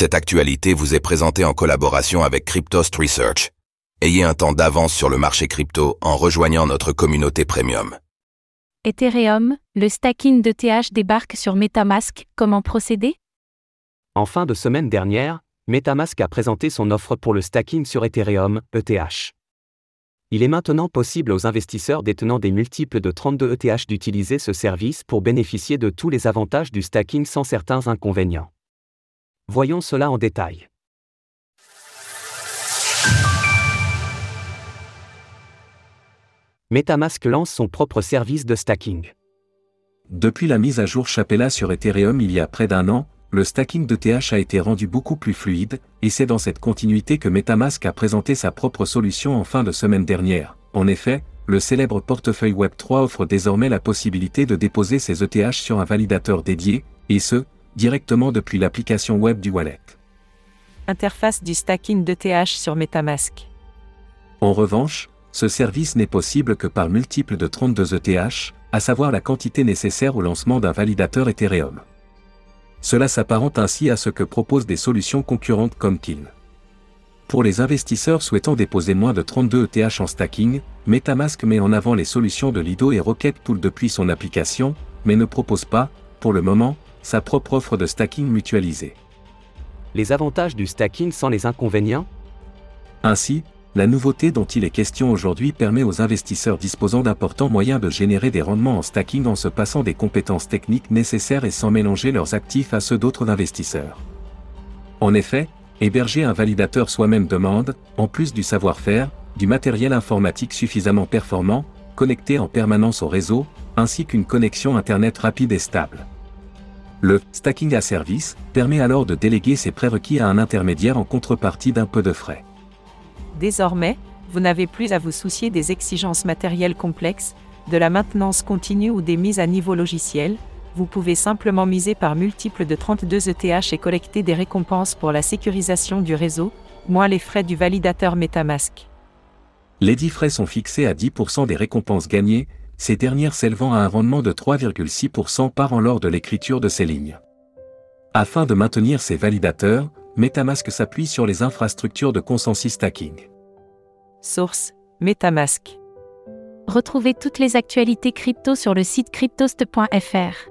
Cette actualité vous est présentée en collaboration avec Cryptost Research. Ayez un temps d'avance sur le marché crypto en rejoignant notre communauté premium. Ethereum, le stacking d'ETH débarque sur Metamask, comment procéder? En fin de semaine dernière, Metamask a présenté son offre pour le stacking sur Ethereum, ETH. Il est maintenant possible aux investisseurs détenant des multiples de 32 ETH d'utiliser ce service pour bénéficier de tous les avantages du stacking sans certains inconvénients. Voyons cela en détail. Metamask lance son propre service de stacking. Depuis la mise à jour Chapella sur Ethereum il y a près d'un an, le stacking de TH a été rendu beaucoup plus fluide, et c'est dans cette continuité que Metamask a présenté sa propre solution en fin de semaine dernière. En effet, le célèbre portefeuille Web3 offre désormais la possibilité de déposer ses ETH sur un validateur dédié, et ce, directement depuis l'application web du wallet. Interface du stacking d'ETH sur Metamask. En revanche, ce service n'est possible que par multiple de 32 ETH, à savoir la quantité nécessaire au lancement d'un validateur Ethereum. Cela s'apparente ainsi à ce que proposent des solutions concurrentes comme Kiln. Pour les investisseurs souhaitant déposer moins de 32 ETH en stacking, Metamask met en avant les solutions de Lido et Rocketpool depuis son application, mais ne propose pas, pour le moment, sa propre offre de stacking mutualisée. Les avantages du stacking sans les inconvénients? Ainsi, la nouveauté dont il est question aujourd'hui permet aux investisseurs disposant d'importants moyens de générer des rendements en stacking en se passant des compétences techniques nécessaires et sans mélanger leurs actifs à ceux d'autres investisseurs. En effet, héberger un validateur soi-même demande, en plus du savoir-faire, du matériel informatique suffisamment performant, connecté en permanence au réseau, ainsi qu'une connexion Internet rapide et stable. Le stacking à service permet alors de déléguer ses prérequis à un intermédiaire en contrepartie d'un peu de frais. Désormais, vous n'avez plus à vous soucier des exigences matérielles complexes, de la maintenance continue ou des mises à niveau logiciel, vous pouvez simplement miser par multiples de 32 ETH et collecter des récompenses pour la sécurisation du réseau, moins les frais du validateur Metamask. Les dix frais sont fixés à 10% des récompenses gagnées, ces dernières s'élevant à un rendement de 3,6% par an lors de l'écriture de ces lignes. Afin de maintenir ces validateurs, Metamask s'appuie sur les infrastructures de consensus stacking. Source Metamask. Retrouvez toutes les actualités crypto sur le site cryptost.fr.